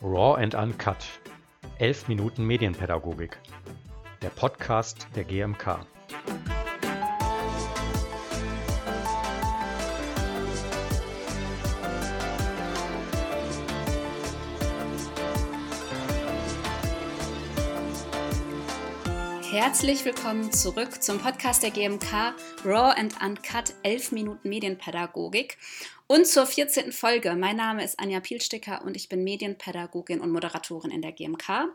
Raw and Uncut. 11 Minuten Medienpädagogik. Der Podcast der GMK. Herzlich willkommen zurück zum Podcast der GMK Raw and Uncut 11 Minuten Medienpädagogik und zur 14. Folge. Mein Name ist Anja Pielsticker und ich bin Medienpädagogin und Moderatorin in der GMK.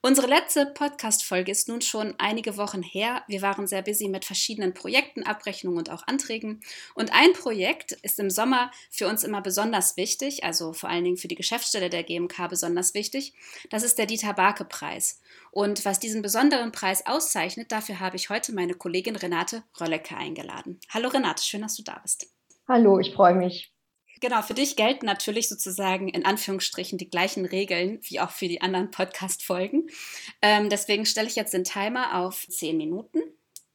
Unsere letzte Podcast-Folge ist nun schon einige Wochen her. Wir waren sehr busy mit verschiedenen Projekten, Abrechnungen und auch Anträgen. Und ein Projekt ist im Sommer für uns immer besonders wichtig, also vor allen Dingen für die Geschäftsstelle der GMK besonders wichtig. Das ist der Dieter Barke-Preis. Und was diesen besonderen Preis auszeichnet, dafür habe ich heute meine Kollegin Renate Röllecke eingeladen. Hallo Renate, schön, dass du da bist. Hallo, ich freue mich. Genau, für dich gelten natürlich sozusagen in Anführungsstrichen die gleichen Regeln wie auch für die anderen Podcast-Folgen. Ähm, deswegen stelle ich jetzt den Timer auf 10 Minuten.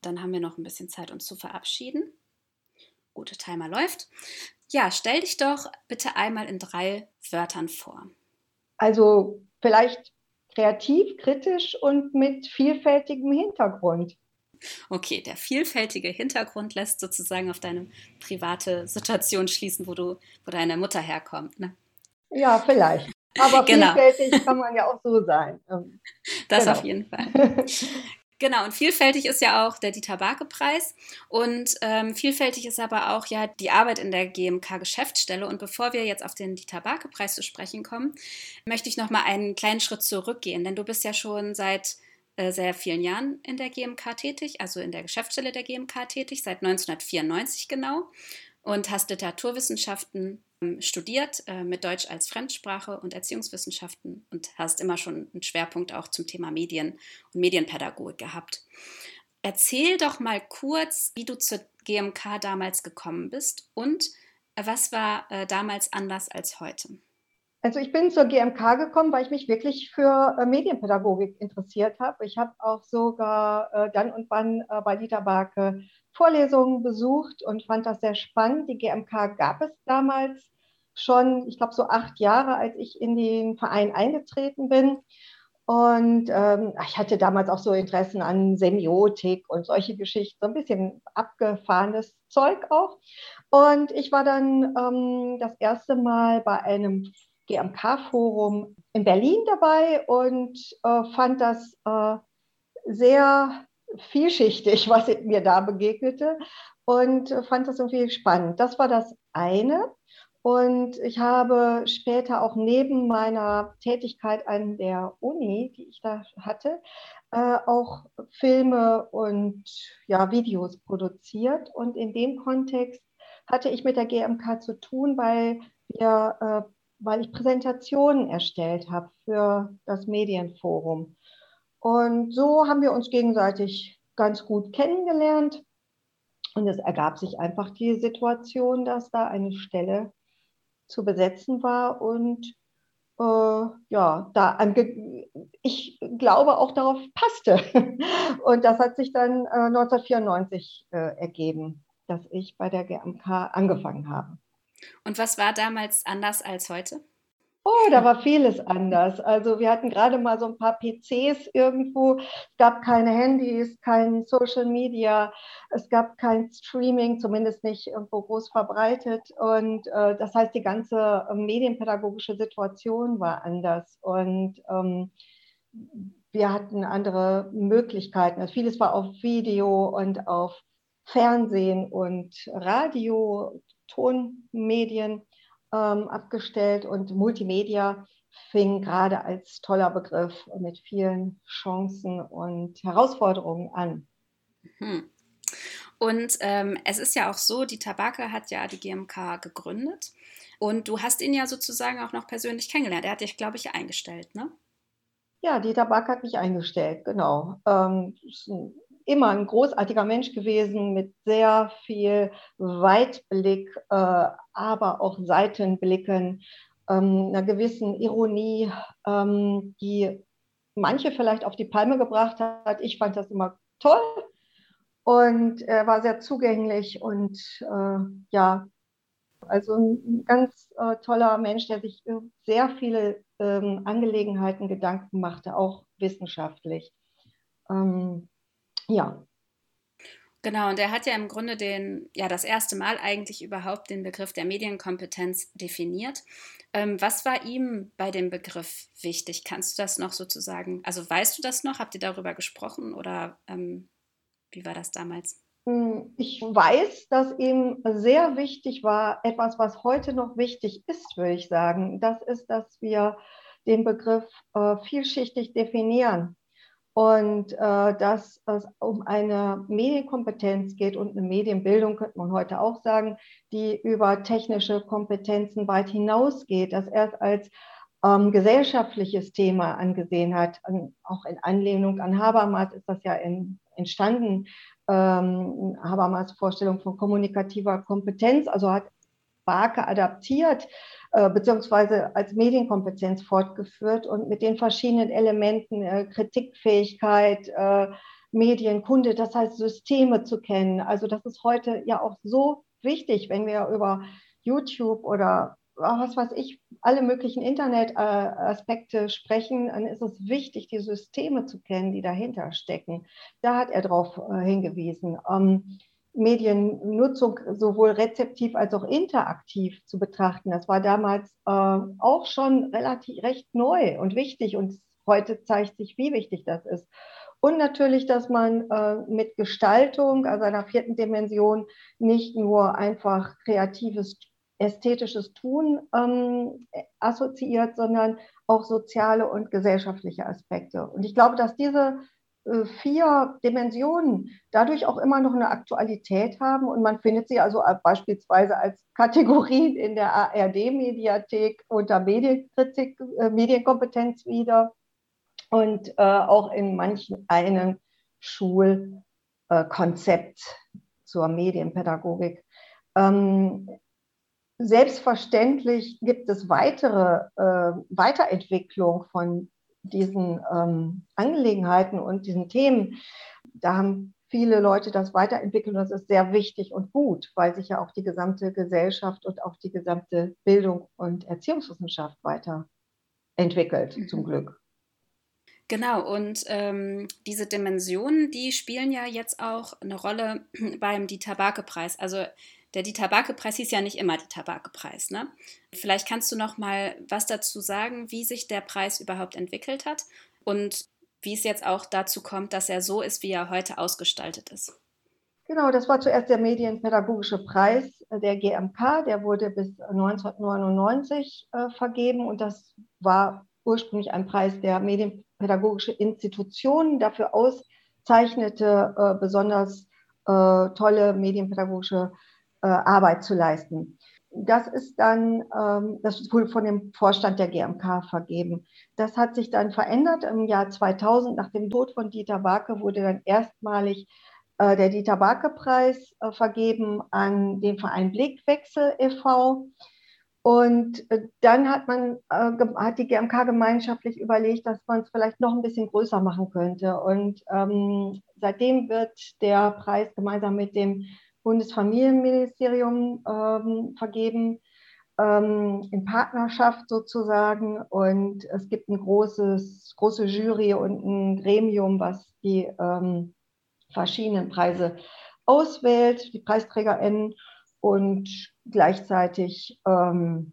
Dann haben wir noch ein bisschen Zeit, uns zu verabschieden. Gute Timer läuft. Ja, stell dich doch bitte einmal in drei Wörtern vor. Also vielleicht kreativ, kritisch und mit vielfältigem Hintergrund. Okay, der vielfältige Hintergrund lässt sozusagen auf deine private Situation schließen, wo du, wo deine Mutter herkommt. Ne? Ja, vielleicht. Aber genau. vielfältig kann man ja auch so sein. Ähm, das genau. auf jeden Fall. Genau, und vielfältig ist ja auch der Dieter Barke-Preis und ähm, vielfältig ist aber auch ja die Arbeit in der GMK-Geschäftsstelle. Und bevor wir jetzt auf den Dieter Barke-Preis zu sprechen kommen, möchte ich noch mal einen kleinen Schritt zurückgehen, denn du bist ja schon seit äh, sehr vielen Jahren in der GMK tätig, also in der Geschäftsstelle der GMK tätig, seit 1994 genau, und hast Literaturwissenschaften ähm, studiert äh, mit Deutsch als Fremdsprache und Erziehungswissenschaften und hast immer schon einen Schwerpunkt auch zum Thema Medien und Medienpädagogik gehabt. Erzähl doch mal kurz, wie du zur GMK damals gekommen bist und äh, was war damals anders als heute? Also ich bin zur GMK gekommen, weil ich mich wirklich für äh, Medienpädagogik interessiert habe. Ich habe auch sogar äh, dann und wann äh, bei Dieter Barke Vorlesungen besucht und fand das sehr spannend. Die GMK gab es damals schon, ich glaube so acht Jahre, als ich in den Verein eingetreten bin. Und ähm, ich hatte damals auch so Interessen an Semiotik und solche Geschichten, so ein bisschen abgefahrenes Zeug auch. Und ich war dann ähm, das erste Mal bei einem GMK-Forum in Berlin dabei und äh, fand das äh, sehr vielschichtig, was mir da begegnete und äh, fand das irgendwie spannend. Das war das eine. Und ich habe später auch neben meiner Tätigkeit an der Uni, die ich da hatte, äh, auch Filme und ja, Videos produziert. Und in dem Kontext hatte ich mit der GMK zu tun, weil wir äh, weil ich Präsentationen erstellt habe für das Medienforum. Und so haben wir uns gegenseitig ganz gut kennengelernt. Und es ergab sich einfach die Situation, dass da eine Stelle zu besetzen war und äh, ja, da ich glaube auch darauf passte. Und das hat sich dann äh, 1994 äh, ergeben, dass ich bei der GMK angefangen habe. Und was war damals anders als heute? Oh, da war vieles anders. Also wir hatten gerade mal so ein paar PCs irgendwo. Es gab keine Handys, kein Social Media, es gab kein Streaming, zumindest nicht irgendwo groß verbreitet. Und äh, das heißt, die ganze äh, medienpädagogische Situation war anders. Und ähm, wir hatten andere Möglichkeiten. Also vieles war auf Video und auf Fernsehen und Radio, Tonmedien ähm, abgestellt und Multimedia fing gerade als toller Begriff mit vielen Chancen und Herausforderungen an. Mhm. Und ähm, es ist ja auch so, die Tabake hat ja die GMK gegründet und du hast ihn ja sozusagen auch noch persönlich kennengelernt. Er hat dich, glaube ich, eingestellt, ne? Ja, die Tabak hat mich eingestellt, genau. Ähm, ist ein immer ein großartiger Mensch gewesen mit sehr viel Weitblick, äh, aber auch Seitenblicken, ähm, einer gewissen Ironie, ähm, die manche vielleicht auf die Palme gebracht hat. Ich fand das immer toll und er war sehr zugänglich und äh, ja, Also ein ganz äh, toller Mensch, der sich sehr viele ähm, Angelegenheiten Gedanken machte, auch wissenschaftlich. Ähm, ja. Genau, und er hat ja im Grunde den, ja, das erste Mal eigentlich überhaupt den Begriff der Medienkompetenz definiert. Ähm, was war ihm bei dem Begriff wichtig? Kannst du das noch sozusagen, also weißt du das noch? Habt ihr darüber gesprochen oder ähm, wie war das damals? Hm, ich weiß, dass ihm sehr wichtig war, etwas, was heute noch wichtig ist, würde ich sagen. Das ist, dass wir den Begriff äh, vielschichtig definieren und äh, dass es um eine Medienkompetenz geht und eine Medienbildung, könnte man heute auch sagen, die über technische Kompetenzen weit hinausgeht, dass er es als ähm, gesellschaftliches Thema angesehen hat. An, auch in Anlehnung an Habermas ist das ja in, entstanden, ähm, Habermas Vorstellung von kommunikativer Kompetenz, also hat Barke adaptiert äh, beziehungsweise als Medienkompetenz fortgeführt und mit den verschiedenen Elementen äh, Kritikfähigkeit, äh, Medienkunde, das heißt Systeme zu kennen. Also das ist heute ja auch so wichtig, wenn wir über YouTube oder was weiß ich, alle möglichen Internetaspekte sprechen, dann ist es wichtig, die Systeme zu kennen, die dahinter stecken. Da hat er darauf hingewiesen. Ähm, Mediennutzung sowohl rezeptiv als auch interaktiv zu betrachten. Das war damals äh, auch schon relativ recht neu und wichtig und heute zeigt sich, wie wichtig das ist. Und natürlich, dass man äh, mit Gestaltung, also einer vierten Dimension, nicht nur einfach kreatives, ästhetisches Tun ähm, assoziiert, sondern auch soziale und gesellschaftliche Aspekte. Und ich glaube, dass diese vier Dimensionen dadurch auch immer noch eine Aktualität haben und man findet sie also beispielsweise als Kategorien in der ARD-Mediathek unter Medienkritik, äh, Medienkompetenz wieder und äh, auch in manchen einen Schulkonzept äh, zur Medienpädagogik. Ähm, selbstverständlich gibt es weitere äh, Weiterentwicklung von diesen ähm, Angelegenheiten und diesen Themen, da haben viele Leute das weiterentwickelt und das ist sehr wichtig und gut, weil sich ja auch die gesamte Gesellschaft und auch die gesamte Bildung und Erziehungswissenschaft weiterentwickelt, mhm. zum Glück. Genau, und ähm, diese Dimensionen, die spielen ja jetzt auch eine Rolle beim Dieter Barke-Preis. Also der Dieter Barke-Preis hieß ja nicht immer Dieter Barke-Preis. Ne? Vielleicht kannst du noch mal was dazu sagen, wie sich der Preis überhaupt entwickelt hat und wie es jetzt auch dazu kommt, dass er so ist, wie er heute ausgestaltet ist. Genau, das war zuerst der Medienpädagogische Preis der GMK. Der wurde bis 1999 äh, vergeben und das war ursprünglich ein Preis der medienpädagogische Institutionen dafür auszeichnete, äh, besonders äh, tolle medienpädagogische äh, Arbeit zu leisten. Das ist dann, ähm, das wurde von dem Vorstand der GMK vergeben. Das hat sich dann verändert im Jahr 2000. Nach dem Tod von Dieter Barke wurde dann erstmalig äh, der Dieter Barke-Preis äh, vergeben an den Verein Blickwechsel e.V. Und dann hat man, hat die GMK gemeinschaftlich überlegt, dass man es vielleicht noch ein bisschen größer machen könnte. Und ähm, seitdem wird der Preis gemeinsam mit dem Bundesfamilienministerium ähm, vergeben, ähm, in Partnerschaft sozusagen. Und es gibt ein großes, große Jury und ein Gremium, was die ähm, verschiedenen Preise auswählt, die PreisträgerInnen. Und gleichzeitig ähm,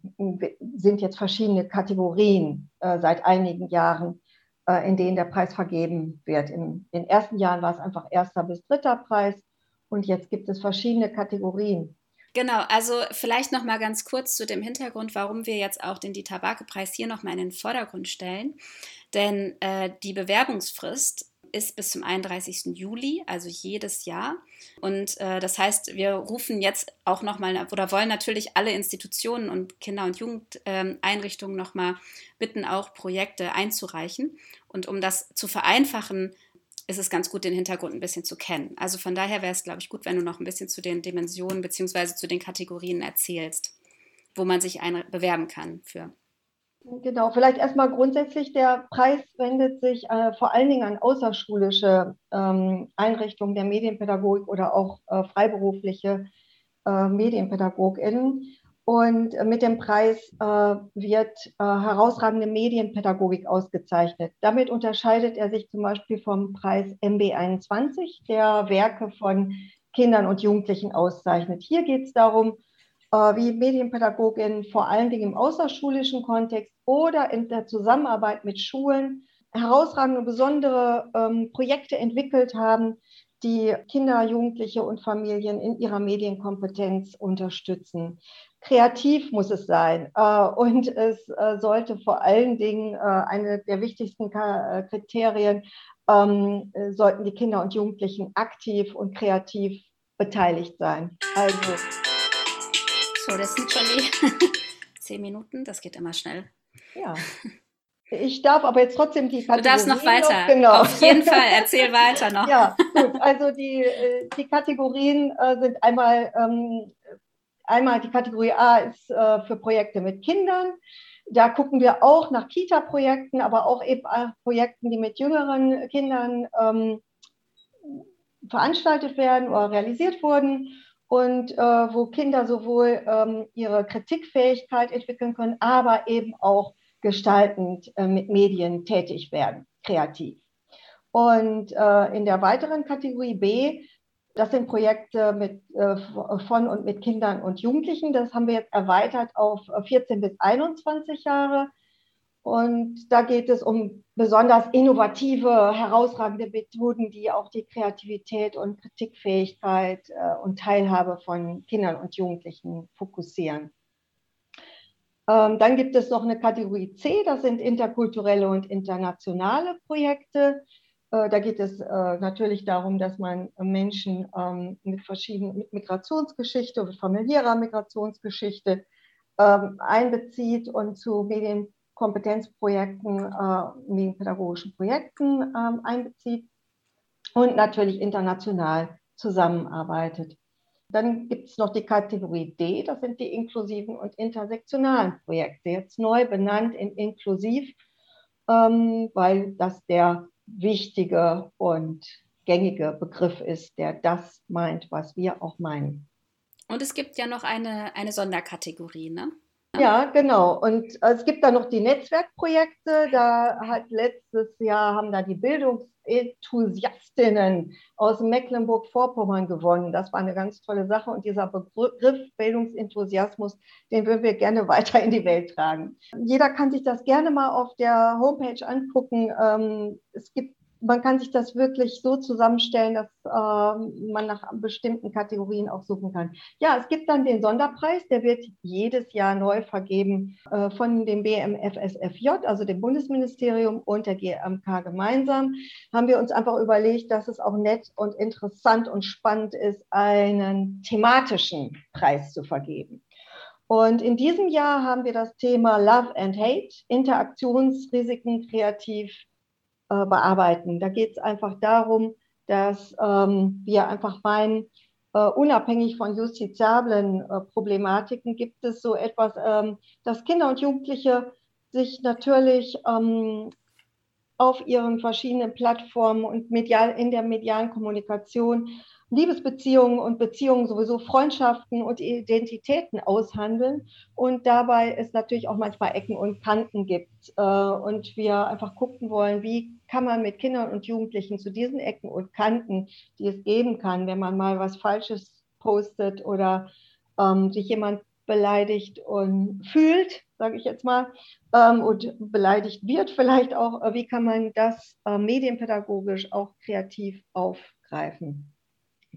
sind jetzt verschiedene Kategorien äh, seit einigen Jahren, äh, in denen der Preis vergeben wird. In den ersten Jahren war es einfach erster bis dritter Preis. Und jetzt gibt es verschiedene Kategorien. Genau, also vielleicht noch mal ganz kurz zu dem Hintergrund, warum wir jetzt auch den Dieter Barke-Preis hier noch mal in den Vordergrund stellen. Denn äh, die Bewerbungsfrist ist bis zum 31. Juli, also jedes Jahr. Und äh, das heißt, wir rufen jetzt auch noch mal oder wollen natürlich alle Institutionen und Kinder- und Jugendeinrichtungen ähm, noch mal bitten, auch Projekte einzureichen. Und um das zu vereinfachen, ist es ganz gut, den Hintergrund ein bisschen zu kennen. Also von daher wäre es, glaube ich, gut, wenn du noch ein bisschen zu den Dimensionen bzw. zu den Kategorien erzählst, wo man sich bewerben kann für. Genau, vielleicht erstmal grundsätzlich, der Preis wendet sich äh, vor allen Dingen an außerschulische ähm, Einrichtungen der Medienpädagogik oder auch äh, freiberufliche äh, MedienpädagogInnen. Und mit dem Preis äh, wird äh, herausragende Medienpädagogik ausgezeichnet. Damit unterscheidet er sich zum Beispiel vom Preis MB21, der Werke von Kindern und Jugendlichen auszeichnet. Hier geht es darum, äh, wie Medienpädagoginnen vor allen Dingen im außerschulischen Kontext oder in der Zusammenarbeit mit Schulen herausragende, besondere ähm, Projekte entwickelt haben, die Kinder, Jugendliche und Familien in ihrer Medienkompetenz unterstützen. Kreativ muss es sein äh, und es äh, sollte vor allen Dingen äh, eine der wichtigsten Kriterien, ähm, sollten die Kinder und Jugendlichen aktiv und kreativ beteiligt sein. Also. So, das sind schon die zehn Minuten, das geht immer schnell. Ja. Ich darf aber jetzt trotzdem die Kategorien. Du darfst noch weiter. Noch, genau. Auf jeden Fall, erzähl weiter noch. Ja, gut. Also die, die Kategorien sind einmal, ähm, einmal die Kategorie A ist äh, für Projekte mit Kindern. Da gucken wir auch nach Kita-Projekten, aber auch eben Projekten, die mit jüngeren Kindern ähm, veranstaltet werden oder realisiert wurden und äh, wo Kinder sowohl ähm, ihre Kritikfähigkeit entwickeln können, aber eben auch gestaltend äh, mit Medien tätig werden, kreativ. Und äh, in der weiteren Kategorie B, das sind Projekte mit, äh, von und mit Kindern und Jugendlichen. Das haben wir jetzt erweitert auf 14 bis 21 Jahre. Und da geht es um besonders innovative, herausragende Methoden, die auch die Kreativität und Kritikfähigkeit äh, und Teilhabe von Kindern und Jugendlichen fokussieren. Ähm, dann gibt es noch eine Kategorie C, das sind interkulturelle und internationale Projekte. Äh, da geht es äh, natürlich darum, dass man Menschen ähm, mit verschiedenen, mit Migrationsgeschichte, mit familiärer Migrationsgeschichte ähm, einbezieht und zu Medienkompetenzprojekten, äh, medienpädagogischen Projekten ähm, einbezieht und natürlich international zusammenarbeitet. Dann gibt es noch die Kategorie D, das sind die inklusiven und intersektionalen Projekte, jetzt neu benannt in inklusiv, weil das der wichtige und gängige Begriff ist, der das meint, was wir auch meinen. Und es gibt ja noch eine, eine Sonderkategorie, ne? Ja, genau. Und äh, es gibt da noch die Netzwerkprojekte. Da hat letztes Jahr haben da die Bildungsenthusiastinnen aus Mecklenburg-Vorpommern gewonnen. Das war eine ganz tolle Sache. Und dieser Begriff Bildungsenthusiasmus, den würden wir gerne weiter in die Welt tragen. Jeder kann sich das gerne mal auf der Homepage angucken. Ähm, es gibt man kann sich das wirklich so zusammenstellen, dass äh, man nach bestimmten Kategorien auch suchen kann. Ja, es gibt dann den Sonderpreis, der wird jedes Jahr neu vergeben äh, von dem BMFSFJ, also dem Bundesministerium und der GMK gemeinsam. Haben wir uns einfach überlegt, dass es auch nett und interessant und spannend ist, einen thematischen Preis zu vergeben. Und in diesem Jahr haben wir das Thema Love and Hate, Interaktionsrisiken kreativ äh, bearbeiten. Da geht es einfach darum, dass ähm, wir einfach meinen, äh, unabhängig von justiziablen äh, Problematiken gibt es so etwas, ähm, dass Kinder und Jugendliche sich natürlich ähm, auf ihren verschiedenen Plattformen und medial, in der medialen Kommunikation Liebesbeziehungen und Beziehungen sowieso Freundschaften und Identitäten aushandeln und dabei es natürlich auch manchmal Ecken und Kanten gibt äh, und wir einfach gucken wollen, wie kann man mit Kindern und Jugendlichen zu diesen Ecken und Kanten, die es geben kann, wenn man mal was Falsches postet oder ähm, sich jemand beleidigt und fühlt, sage ich jetzt mal, ähm, und beleidigt wird vielleicht auch, äh, wie kann man das äh, medienpädagogisch auch kreativ aufgreifen?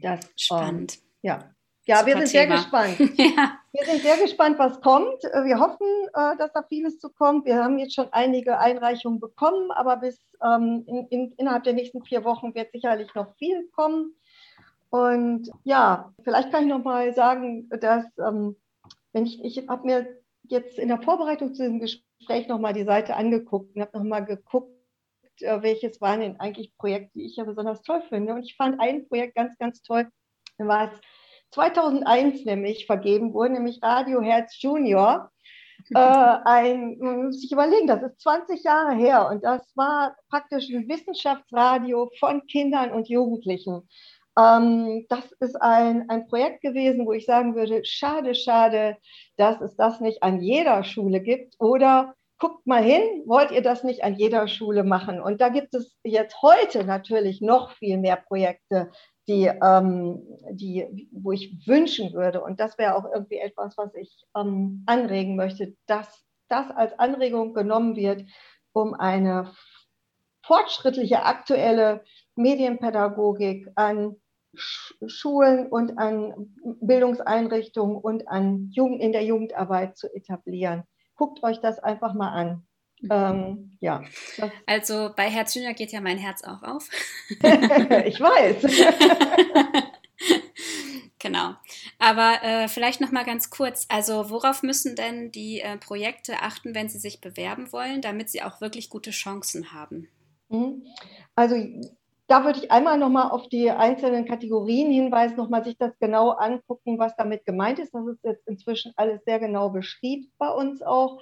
Das, Spannend. Ähm, ja. Ja, wir sind sehr gespannt. ja. Wir sind sehr gespannt, was kommt. Äh, wir hoffen, äh, dass da vieles zu kommt. Wir haben jetzt schon einige Einreichungen bekommen, aber bis ähm, in, in, innerhalb der nächsten vier Wochen wird sicherlich noch viel kommen. Und ja, vielleicht kann ich noch mal sagen, dass ähm, wenn ich, ich habe mir jetzt in der Vorbereitung zu diesem Gespräch noch mal die Seite angeguckt und habe noch mal geguckt, welches waren denn eigentlich Projekte, die ich ja besonders toll finde. Und ich fand ein Projekt ganz, ganz toll, was 2001 nämlich vergeben wurde, nämlich Radio Herz Junior. äh, ein, man muss sich überlegen, das ist 20 Jahre her und das war praktisch ein Wissenschaftsradio von Kindern und Jugendlichen. ähm, das ist ein, ein Projekt gewesen, wo ich sagen würde, schade, schade, dass es das nicht an jeder Schule gibt. Oder guckt mal hin, wollt ihr das nicht an jeder Schule machen? Und da gibt es jetzt heute natürlich noch viel mehr Projekte, die, ähm, die, wo ich wünschen würde. Und das wäre auch irgendwie etwas, was ich ähm, anregen möchte, dass das als Anregung genommen wird, um eine fortschrittliche aktuelle Medienpädagogik an Schulen und an Bildungseinrichtungen und an Jugend, in der Jugendarbeit zu etablieren. Guckt euch das einfach mal an. Mhm. Ähm, ja. Also bei Herz Junior geht ja mein Herz auch auf. ich weiß. genau. Aber äh, vielleicht noch mal ganz kurz. Also worauf müssen denn die äh, Projekte achten, wenn sie sich bewerben wollen, damit sie auch wirklich gute Chancen haben? Mhm. Also da würde ich einmal nochmal auf die einzelnen Kategorien hinweisen, nochmal sich das genau angucken, was damit gemeint ist. Das ist jetzt inzwischen alles sehr genau beschrieben bei uns auch.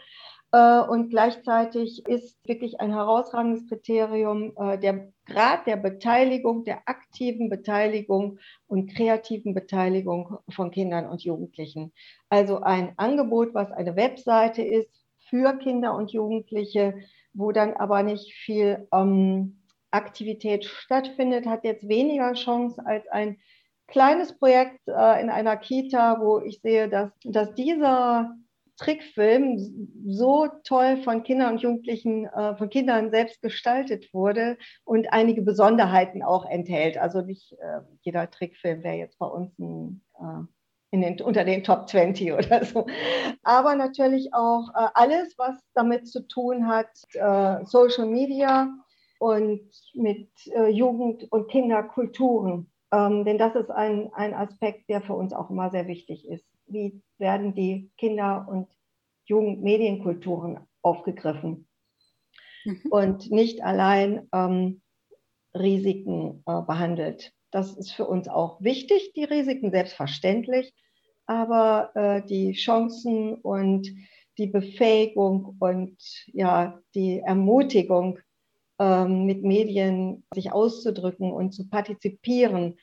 Äh, und gleichzeitig ist wirklich ein herausragendes Kriterium äh, der Grad der Beteiligung, der aktiven Beteiligung und kreativen Beteiligung von Kindern und Jugendlichen. Also ein Angebot, was eine Webseite ist für Kinder und Jugendliche, wo dann aber nicht viel ähm, Aktivität stattfindet, hat jetzt weniger Chance als ein kleines Projekt äh, in einer Kita, wo ich sehe, dass, dass dieser Trickfilm so toll von Kindern und Jugendlichen, äh, von Kindern selbst gestaltet wurde und einige Besonderheiten auch enthält. Also nicht äh, jeder Trickfilm wäre jetzt bei uns ein, äh, den, unter den Top 20 oder so. Aber natürlich auch äh, alles, was damit zu tun hat, äh, Social Media, und mit äh, Jugend- und Kinderkulturen. Ähm, denn das ist ein, ein Aspekt, der für uns auch immer sehr wichtig ist. Wie werden die Kinder- und Jugendmedienkulturen aufgegriffen? Mhm. Und nicht allein ähm, Risiken äh, behandelt. Das ist für uns auch wichtig, die Risiken selbstverständlich, aber äh, die Chancen und die Befähigung und ja, die Ermutigung ähm, mit Medien sich auszudrücken und zu partizipieren,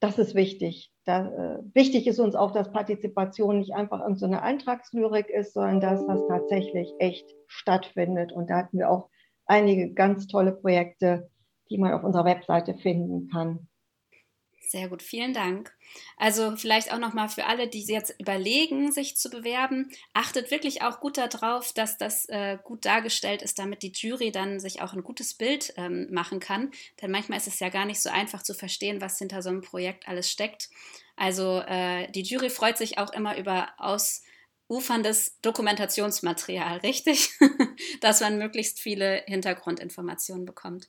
das ist wichtig. Da, äh, wichtig ist uns auch, dass Partizipation nicht einfach so eine Eintragslyrik ist, sondern dass das tatsächlich echt stattfindet. Und da hatten wir auch einige ganz tolle Projekte, die man auf unserer Webseite finden kann. Sehr gut, vielen Dank. Also vielleicht auch nochmal für alle, die jetzt überlegen, sich zu bewerben, achtet wirklich auch gut darauf, dass das äh, gut dargestellt ist, damit die Jury dann sich auch ein gutes Bild ähm, machen kann. Denn manchmal ist es ja gar nicht so einfach zu verstehen, was hinter so einem Projekt alles steckt. Also äh, die Jury freut sich auch immer über aus uferndes Dokumentationsmaterial, richtig? Dass man möglichst viele Hintergrundinformationen bekommt.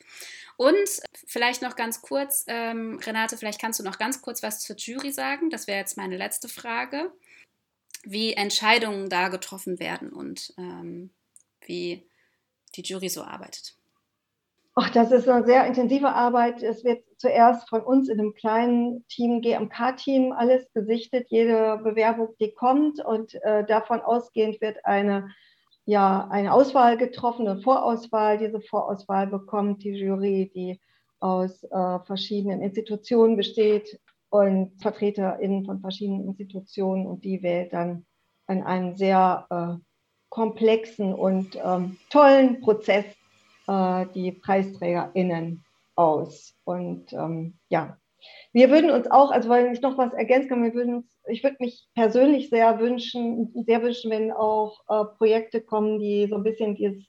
Und vielleicht noch ganz kurz, ähm, Renate, vielleicht kannst du noch ganz kurz was zur Jury sagen. Das wäre jetzt meine letzte Frage. Wie Entscheidungen da getroffen werden und ähm, wie die Jury so arbeitet. Ach, das ist eine sehr intensive Arbeit. Es wird zuerst von uns in einem kleinen Team, GMK-Team, alles gesichtet, jede Bewerbung, die kommt. Und äh, davon ausgehend wird eine, ja, eine Auswahl getroffen, eine Vorauswahl. Diese Vorauswahl bekommt die Jury, die aus äh, verschiedenen Institutionen besteht und VertreterInnen von verschiedenen Institutionen. Und die wählt dann in einem sehr äh, komplexen und ähm, tollen Prozess äh, die PreisträgerInnen aus. Und ähm, ja, wir würden uns auch, also weil ich noch was ergänzen kann, wir würden uns, ich würde mich persönlich sehr wünschen, sehr wünschen, wenn auch äh, Projekte kommen, die so ein bisschen dieses,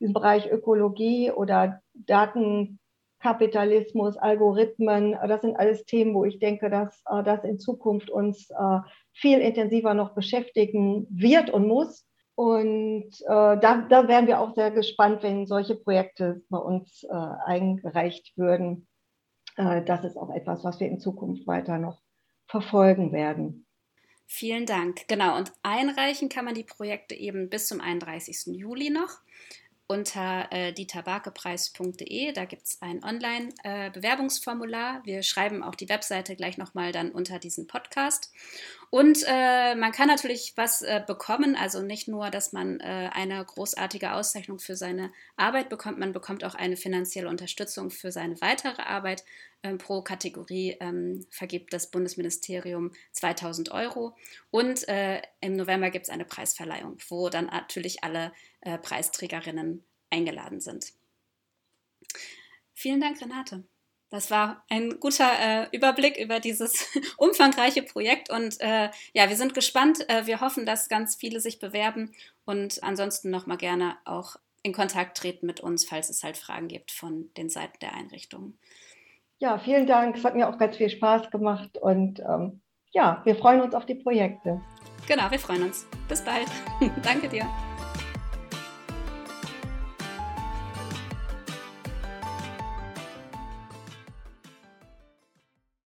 diesen Bereich Ökologie oder Datenkapitalismus, Algorithmen, das sind alles Themen, wo ich denke, dass äh, das in Zukunft uns äh, viel intensiver noch beschäftigen wird und muss. Und äh, da, da wären wir auch sehr gespannt, wenn solche Projekte bei uns äh, eingereicht würden. Äh, das ist auch etwas, was wir in Zukunft weiter noch verfolgen werden. Vielen Dank. Genau, und einreichen kann man die Projekte eben bis zum 31. Juli noch unter äh, dieterbarkepreis.de. Da gibt es ein Online-Bewerbungsformular. Äh, wir schreiben auch die Webseite gleich nochmal dann unter diesen Podcast. Und äh, man kann natürlich was äh, bekommen, also nicht nur, dass man äh, eine großartige Auszeichnung für seine Arbeit bekommt, man bekommt auch eine finanzielle Unterstützung für seine weitere Arbeit. Ähm, pro Kategorie ähm, vergibt das Bundesministerium 2000 Euro. Und äh, im November gibt es eine Preisverleihung, wo dann natürlich alle äh, Preisträgerinnen eingeladen sind. Vielen Dank, Renate. Das war ein guter äh, Überblick über dieses umfangreiche Projekt und äh, ja, wir sind gespannt. Äh, wir hoffen, dass ganz viele sich bewerben und ansonsten nochmal gerne auch in Kontakt treten mit uns, falls es halt Fragen gibt von den Seiten der Einrichtungen. Ja, vielen Dank. Es hat mir auch ganz viel Spaß gemacht und ähm, ja, wir freuen uns auf die Projekte. Genau, wir freuen uns. Bis bald. Danke dir.